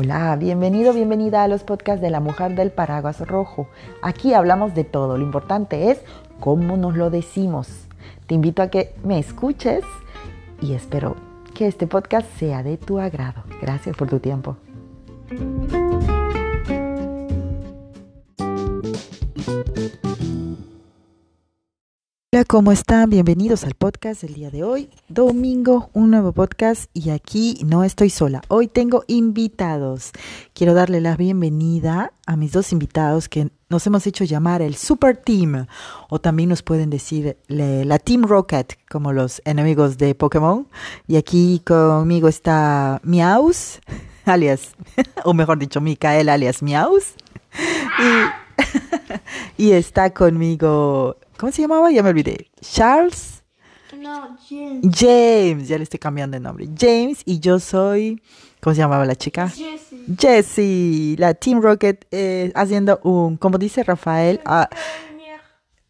Hola, bienvenido, bienvenida a los podcasts de la mujer del paraguas rojo. Aquí hablamos de todo, lo importante es cómo nos lo decimos. Te invito a que me escuches y espero que este podcast sea de tu agrado. Gracias por tu tiempo. ¿Cómo están? Bienvenidos al podcast del día de hoy. Domingo, un nuevo podcast y aquí no estoy sola. Hoy tengo invitados. Quiero darle la bienvenida a mis dos invitados que nos hemos hecho llamar el Super Team o también nos pueden decir la Team Rocket como los enemigos de Pokémon. Y aquí conmigo está Miaus, alias, o mejor dicho, Mikael alias Miaus. Y está conmigo ¿Cómo se llamaba? Ya me olvidé. Charles. No, James. James, ya le estoy cambiando de nombre. James y yo soy, ¿cómo se llamaba la chica? Jessie. Jessie, la Team Rocket, eh, haciendo un, como dice Rafael, ah,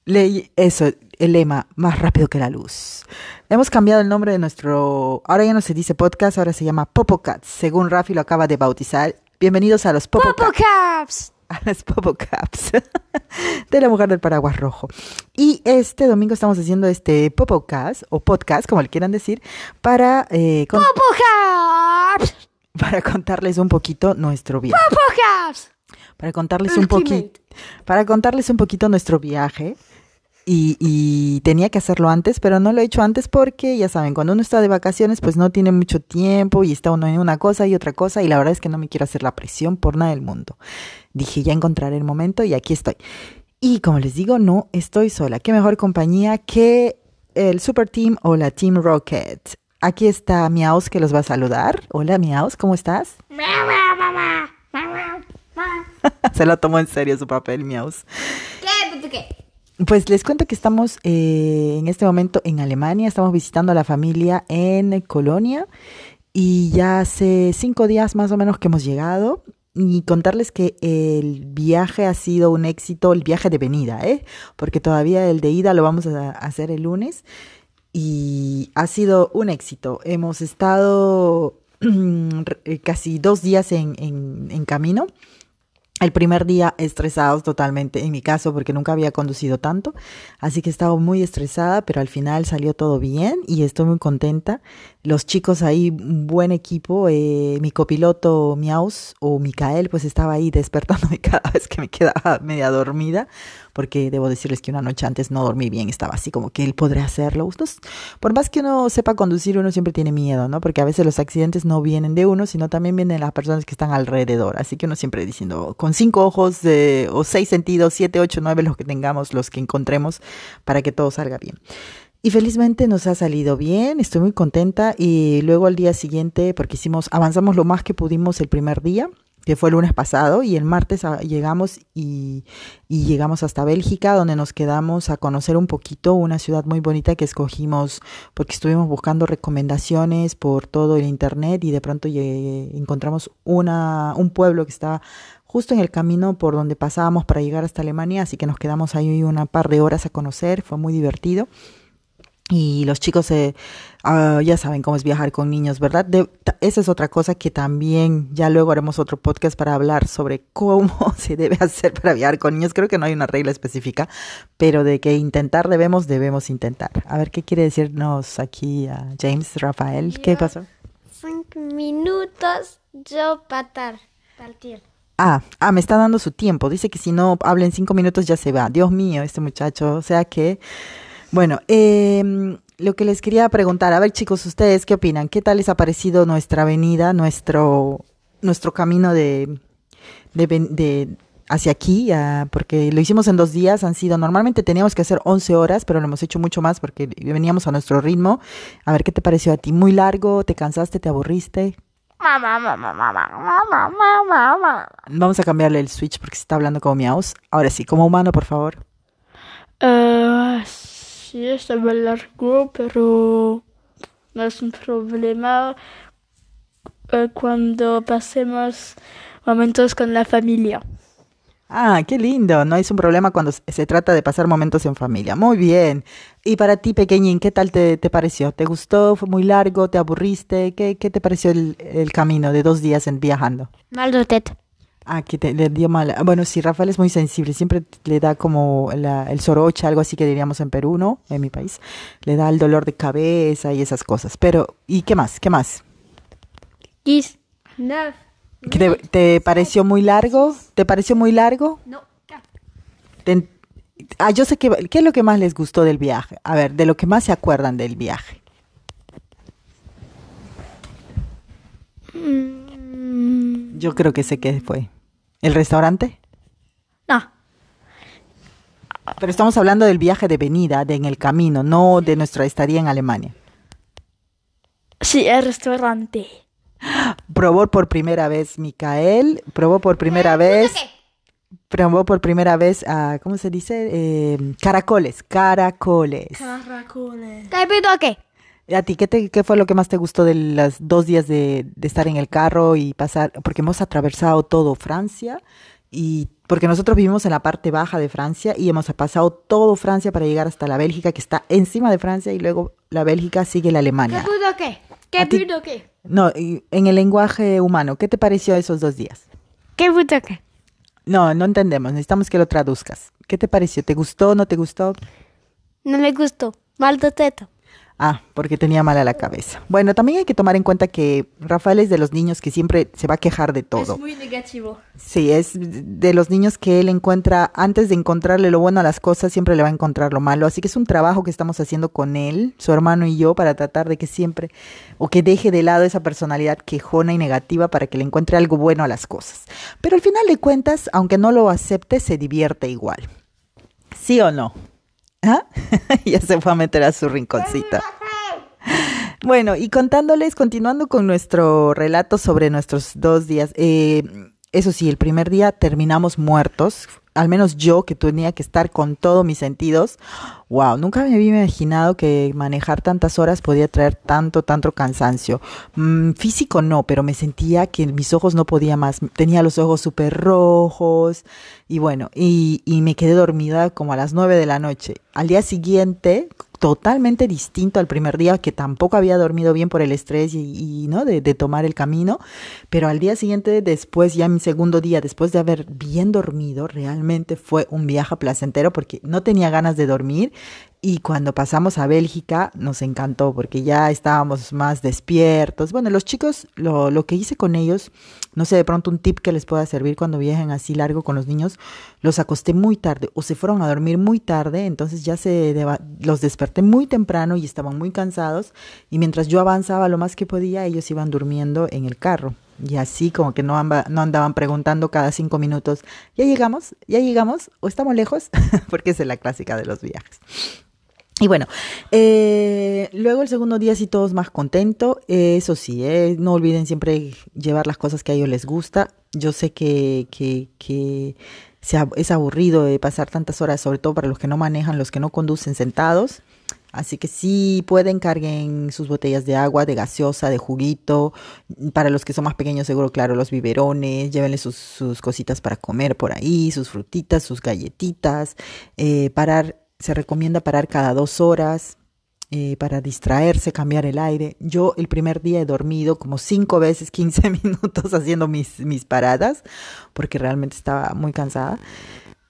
le- eso, el lema, más rápido que la luz. Hemos cambiado el nombre de nuestro, ahora ya no se dice podcast, ahora se llama Popocats, según Rafi lo acaba de bautizar. Bienvenidos a los Popocats. Popocaps. A las Popo Caps de la mujer del paraguas rojo. Y este domingo estamos haciendo este Popo Cast, o podcast, como le quieran decir, para, eh, con- para contarles un poquito nuestro viaje. Para contarles un poquito. Para contarles un poquito nuestro viaje. Y, y tenía que hacerlo antes, pero no lo he hecho antes porque, ya saben, cuando uno está de vacaciones, pues no tiene mucho tiempo y está uno en una cosa y otra cosa, y la verdad es que no me quiero hacer la presión por nada del mundo. Dije, ya encontraré el momento y aquí estoy. Y como les digo, no estoy sola. ¿Qué mejor compañía que el Super Team o la Team Rocket? Aquí está Miaus que los va a saludar. Hola Miaus, ¿cómo estás? Se lo tomó en serio su papel, Miaus. ¿Qué? ¿Tú qué? Pues les cuento que estamos eh, en este momento en Alemania, estamos visitando a la familia en Colonia y ya hace cinco días más o menos que hemos llegado y contarles que el viaje ha sido un éxito, el viaje de venida, ¿eh? porque todavía el de ida lo vamos a hacer el lunes y ha sido un éxito. Hemos estado casi dos días en, en, en camino. El primer día estresados totalmente, en mi caso, porque nunca había conducido tanto, así que estaba muy estresada, pero al final salió todo bien y estoy muy contenta. Los chicos ahí, buen equipo, eh, mi copiloto Miaus o Micael, pues estaba ahí despertándome cada vez que me quedaba media dormida, porque debo decirles que una noche antes no dormí bien, estaba así como que él podría hacerlo. Por más que uno sepa conducir, uno siempre tiene miedo, ¿no? Porque a veces los accidentes no vienen de uno, sino también vienen las personas que están alrededor. Así que uno siempre diciendo, con cinco ojos eh, o seis sentidos, siete, ocho, nueve, los que tengamos, los que encontremos, para que todo salga bien. Y felizmente nos ha salido bien, estoy muy contenta y luego al día siguiente, porque hicimos, avanzamos lo más que pudimos el primer día, que fue el lunes pasado, y el martes ah, llegamos y, y llegamos hasta Bélgica, donde nos quedamos a conocer un poquito una ciudad muy bonita que escogimos porque estuvimos buscando recomendaciones por todo el internet y de pronto encontramos una, un pueblo que está justo en el camino por donde pasábamos para llegar hasta Alemania, así que nos quedamos ahí una par de horas a conocer, fue muy divertido. Y los chicos eh, ah, ya saben cómo es viajar con niños, ¿verdad? De- esa es otra cosa que también ya luego haremos otro podcast para hablar sobre cómo se debe hacer para viajar con niños. Creo que no hay una regla específica, pero de que intentar debemos, debemos intentar. A ver qué quiere decirnos aquí a James Rafael. ¿Qué pasó? Cinco minutos yo patar. Partir. Ah, ah, me está dando su tiempo. Dice que si no habla en cinco minutos ya se va. Dios mío, este muchacho. O sea que, bueno, em, lo que les quería preguntar, a ver chicos, ustedes qué opinan? ¿Qué tal les ha parecido nuestra avenida, nuestro, nuestro camino de, de, de hacia aquí? porque lo hicimos en dos días, han sido, normalmente teníamos que hacer 11 horas, pero lo hemos hecho mucho más porque veníamos a nuestro ritmo. A ver, ¿qué te pareció a ti? ¿Muy largo? ¿Te cansaste? ¿Te aburriste? Vamos a cambiarle el switch porque se está hablando como miaus. Ahora sí, como humano, por favor. Eh, sí, estaba largo, pero no es un problema eh, cuando pasemos momentos con la familia. Ah, qué lindo. No es un problema cuando se- trata de pasar momentos en familia. Muy bien. Y para ti, pequeñín, ¿qué tal te, te pareció? ¿Te gustó? ¿Fue muy largo? ¿Te aburriste? ¿Qué, qué te pareció el, el camino de dos días en viajando? Mal Ah, que te, le dio mal. Bueno, sí, Rafael es muy sensible. Siempre le da como la- el soroche, algo así que diríamos en Perú, ¿no? En mi país. Le da el dolor de cabeza y esas cosas. Pero, ¿y qué más? ¿Qué más? 10, 9, ¿Qué ¿Te, te pareció muy largo? ¿Te pareció muy largo? non, 4. Te- ah, yo sé que, ¿qué es lo que más les gustó del viaje? A ver, de lo que más se acuerdan del viaje. Mm, Yo creo que sé qué fue. ¿El restaurante? non, Pero estamos hablando del viaje de venida, de en el camino, no de nuestra estadía en Alemania. si el restaurante. Probó por primera vez Micael, probó por primera vez, probó por primera vez, ah, ¿cómo se dice? Eh, caracoles, caracoles. Caracoles. ¿Qué pido qué? ¿Y ¿A ti qué, te- qué fue lo que más te gustó de los dos días de, de estar en el carro y pasar? Porque hemos atravesado todo Francia y porque nosotros vivimos en la parte baja de Francia y hemos pasado todo Francia para llegar hasta la Bélgica que está encima de Francia y luego la Bélgica sigue la ¿Qué Alemania. qué? ¿Qué ¿A ti? pido qué? No, en el lenguaje humano, ¿qué te pareció esos dos días? ¿Qué pido qué? No, no entendemos, necesitamos que lo traduzcas. ¿Qué te pareció? ¿Te gustó? ¿No te gustó? No me gustó. Mal de tête. Ah, porque tenía mala la cabeza. Bueno, también hay que tomar en cuenta que Rafael es de los niños que siempre se va a quejar de todo. Es muy negativo. Sí, es de los niños que él encuentra, antes de encontrarle lo bueno a las cosas, siempre le va a encontrar lo malo. Así que es un trabajo que estamos haciendo con él, su hermano y yo, para tratar de que siempre, o que deje de lado esa personalidad quejona y negativa para que le encuentre algo bueno a las cosas. Pero al final de cuentas, aunque no lo acepte, se divierte igual. ¿Sí o no? ¿Ah? ya se fue a meter a su rinconcito. Bueno, y contándoles, continuando con nuestro relato sobre nuestros dos días, eh, eso sí, el primer día terminamos muertos, al menos yo que tenía que estar con todos mis sentidos. Wow, nunca me había imaginado que manejar tantas horas podía traer tanto, tanto cansancio. Mm, físico no, pero me sentía que mis ojos no podía más. Tenía los ojos súper rojos y bueno, y, y me quedé dormida como a las nueve de la noche. Al día siguiente, totalmente distinto al primer día, que tampoco había dormido bien por el estrés y, ¿no? De, de, tomar el camino, pero al día siguiente, después, ya mi segundo día, después de haber bien dormido, realmente fue un viaje placentero porque no tenía ganas de dormir y cuando pasamos a Bélgica nos encantó porque ya estábamos más despiertos. Bueno, los chicos, lo, lo, que hice con ellos, no sé, de pronto un tip que les pueda servir cuando viajen así largo con los niños, los acosté muy tarde o se fueron a dormir muy tarde, entonces ya se los desperté muy temprano y estaban muy cansados y mientras yo avanzaba lo más que podía, ellos iban durmiendo en el carro. Y así como que no, amba, no andaban preguntando cada cinco minutos, ¿ya llegamos? ¿Ya llegamos? ¿O estamos lejos? Porque es la clásica de los viajes. Y bueno, eh, luego el segundo día sí todos más contentos. Eso sí, eh, no olviden siempre llevar las cosas que a ellos les gusta. Yo sé que, que, que sea, es aburrido pasar tantas horas, sobre todo para los que no manejan, los que no conducen sentados. Así que sí pueden carguen sus botellas de agua, de gaseosa, de juguito. Para los que son más pequeños, seguro, claro, los biberones. Llévenle sus, sus cositas para comer por ahí, sus frutitas, sus galletitas. Eh, parar se recomienda parar cada dos horas eh, para distraerse, cambiar el aire. Yo el primer día he dormido como cinco veces, 15 minutos haciendo mis, mis paradas, porque realmente estaba muy cansada.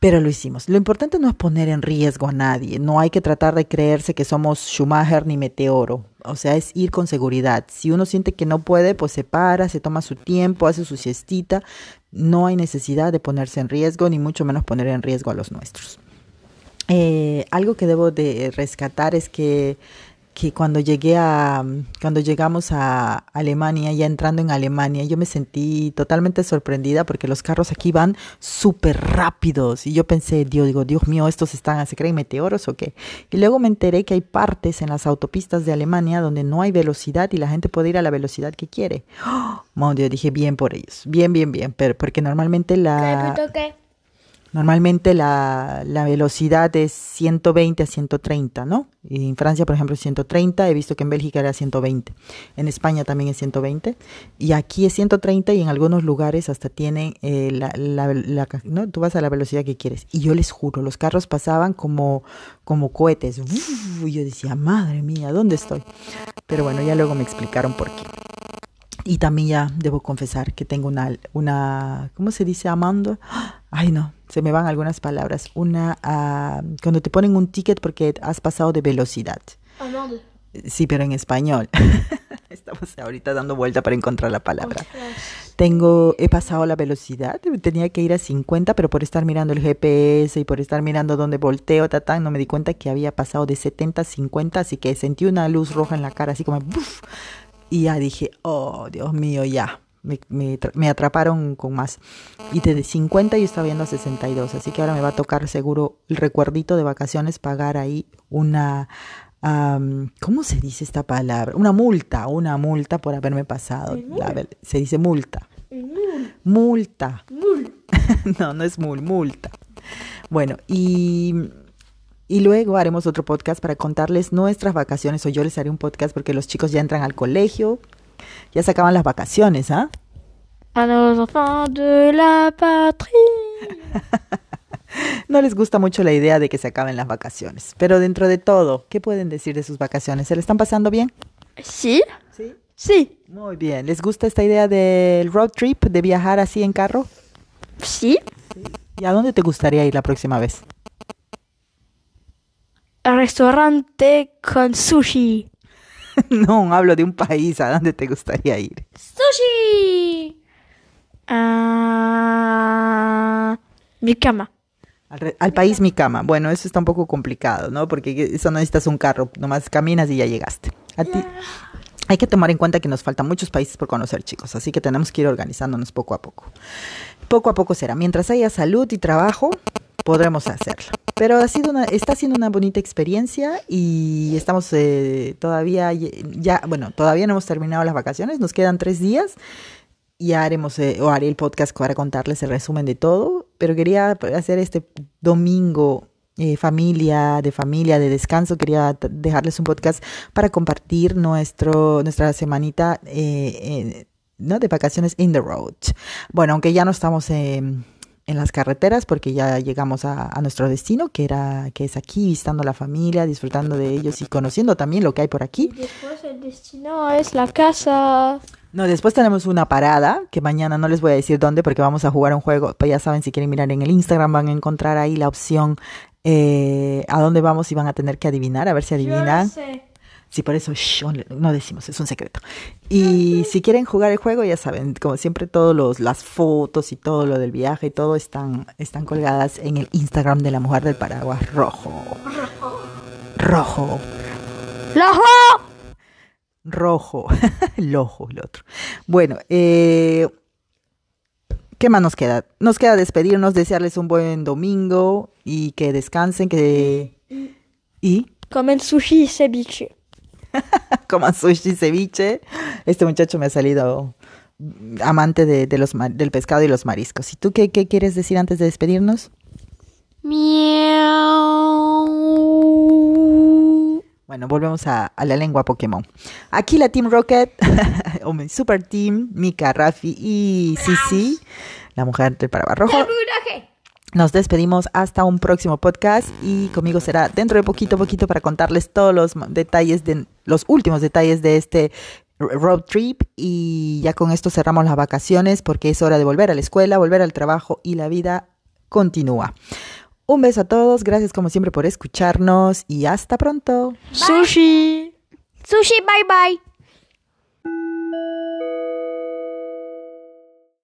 Pero lo hicimos. Lo importante no es poner en riesgo a nadie. No hay que tratar de creerse que somos Schumacher ni Meteoro. O sea, es ir con seguridad. Si uno siente que no puede, pues se para, se toma su tiempo, hace su siestita. No hay necesidad de ponerse en riesgo, ni mucho menos poner en riesgo a los nuestros. Eh, algo que debo de rescatar es que, que cuando llegué a cuando llegamos a Alemania, ya entrando en Alemania, yo me sentí totalmente sorprendida porque los carros aquí van súper rápidos y yo pensé, Dios, digo, Dios mío, estos están, ¿se creen meteoros o qué? Y luego me enteré que hay partes en las autopistas de Alemania donde no hay velocidad y la gente puede ir a la velocidad que quiere. Oh, yo dije, bien por ellos, bien, bien, bien, pero porque normalmente la... Normalmente la, la velocidad es 120 a 130, ¿no? En Francia, por ejemplo, es 130. He visto que en Bélgica era 120. En España también es 120. Y aquí es 130 y en algunos lugares hasta tienen eh, la, la- la- ¿no? Tú vas a la velocidad que quieres. Y yo les juro, los carros pasaban como, como cohetes. Y yo decía, madre mía, ¿dónde estoy? Pero bueno, ya luego me explicaron por qué. Y también ya debo confesar que tengo una, una ¿cómo se dice amando? Ay, no, se me van algunas palabras. Una, ah, cuando te ponen un ticket porque has pasado de velocidad. Amande. Sí, pero en español. Estamos ahorita dando vuelta para encontrar la palabra. Tengo, he pasado la velocidad, tenía que ir a 50, pero por estar mirando el GPS y por estar mirando dónde volteo, tatán, no me di cuenta que había pasado de 70 a 50, así que sentí una luz roja en la cara, así como ¡buf! Y ya dije, oh, Dios mío, ya. Me, me tra- me atraparon con más. Y desde 50 yo estaba viendo a 62, así que ahora me va a tocar seguro el recuerdito de vacaciones pagar ahí una, ¿cómo se dice esta palabra? Una multa, una multa por haberme pasado. La se dice multa. Multa. no, no es mul, multa. Bueno, y, y luego haremos otro podcast para contarles nuestras vacaciones, o yo les haré un podcast porque los chicos ya entran al colegio, ya se acaban las vacaciones, ¿ah? A los enfants de la patrie. No les gusta mucho la idea de que se acaben las vacaciones, pero dentro de todo, ¿qué pueden decir de sus vacaciones? ¿Se le están pasando bien? Si? Sí. Si. Muy bien. ¿Les gusta esta idea del road trip, de viajar así en carro? Si. ¿Y a dónde te gustaría ir la próxima vez? Un restaurante con sushi. no, hablo de un país. ¿A dónde te gustaría ir? Sushi. Ah, mi cama. Al, al país mi cama. Bueno, eso está un poco complicado, ¿no? Porque eso no necesitas un carro, nomás caminas y ya llegaste. A ti hay que tomar en cuenta que nos faltan muchos países por conocer, chicos, así que tenemos que ir organizándonos poco a poco. Poco a poco será. Mientras haya salud y trabajo, podremos hacerlo. Pero ha sido una, está siendo una bonita experiencia y estamos eh, todavía, ya, bueno, todavía no hemos terminado las vacaciones, nos quedan tres días ya haremos, eh, o haré el podcast para contarles el resumen de todo, pero quería hacer este domingo eh, familia, de familia, de descanso, quería dejarles un podcast para compartir nuestro, nuestra semanita eh, eh, ¿no? de vacaciones in the road. Bueno, aunque ya no estamos en, en las carreteras porque ya llegamos a, a nuestro destino, que, era, que es aquí, visitando a la familia, disfrutando de ellos y conociendo también lo que hay por aquí. Después el destino es la casa. No, después tenemos una parada, que mañana no les voy a decir dónde porque vamos a jugar un juego. Pues ya saben, si quieren mirar en el Instagram van a encontrar ahí la opción eh, a dónde vamos y van a tener que adivinar, a ver si adivinan. Sí, por eso shh, no decimos, es un secreto. Y si quieren jugar el juego, ya saben, como siempre, todos los las fotos y todo lo del viaje y todo están, están colgadas en el Instagram de la mujer del paraguas rojo. Rojo. ¡Lojo! Rojo. el ojo, el otro. Bueno, eh, ¿qué más nos queda? Nos queda despedirnos, desearles un buen domingo y que descansen, que... Y Comen sushi y ceviche. coman sushi, ceviche. Este muchacho me ha salido amante de, de los, del pescado y los mariscos. ¿Y tú qué, qué quieres decir antes de despedirnos? Miau. Bueno, volvemos a, a la lengua Pokémon. Aquí la Team Rocket, o mi Super Team, Mika, Rafi y Sisi, la mujer del paraguas rojo. Nos despedimos hasta un próximo podcast y conmigo será dentro de poquito poquito para contarles todos los detalles de los últimos detalles de este road trip y ya con esto cerramos las vacaciones porque es hora de volver a la escuela, volver al trabajo y la vida continúa. Un beso a todos, gracias como siempre por escucharnos y hasta pronto. Sushi. Sushi, bye bye.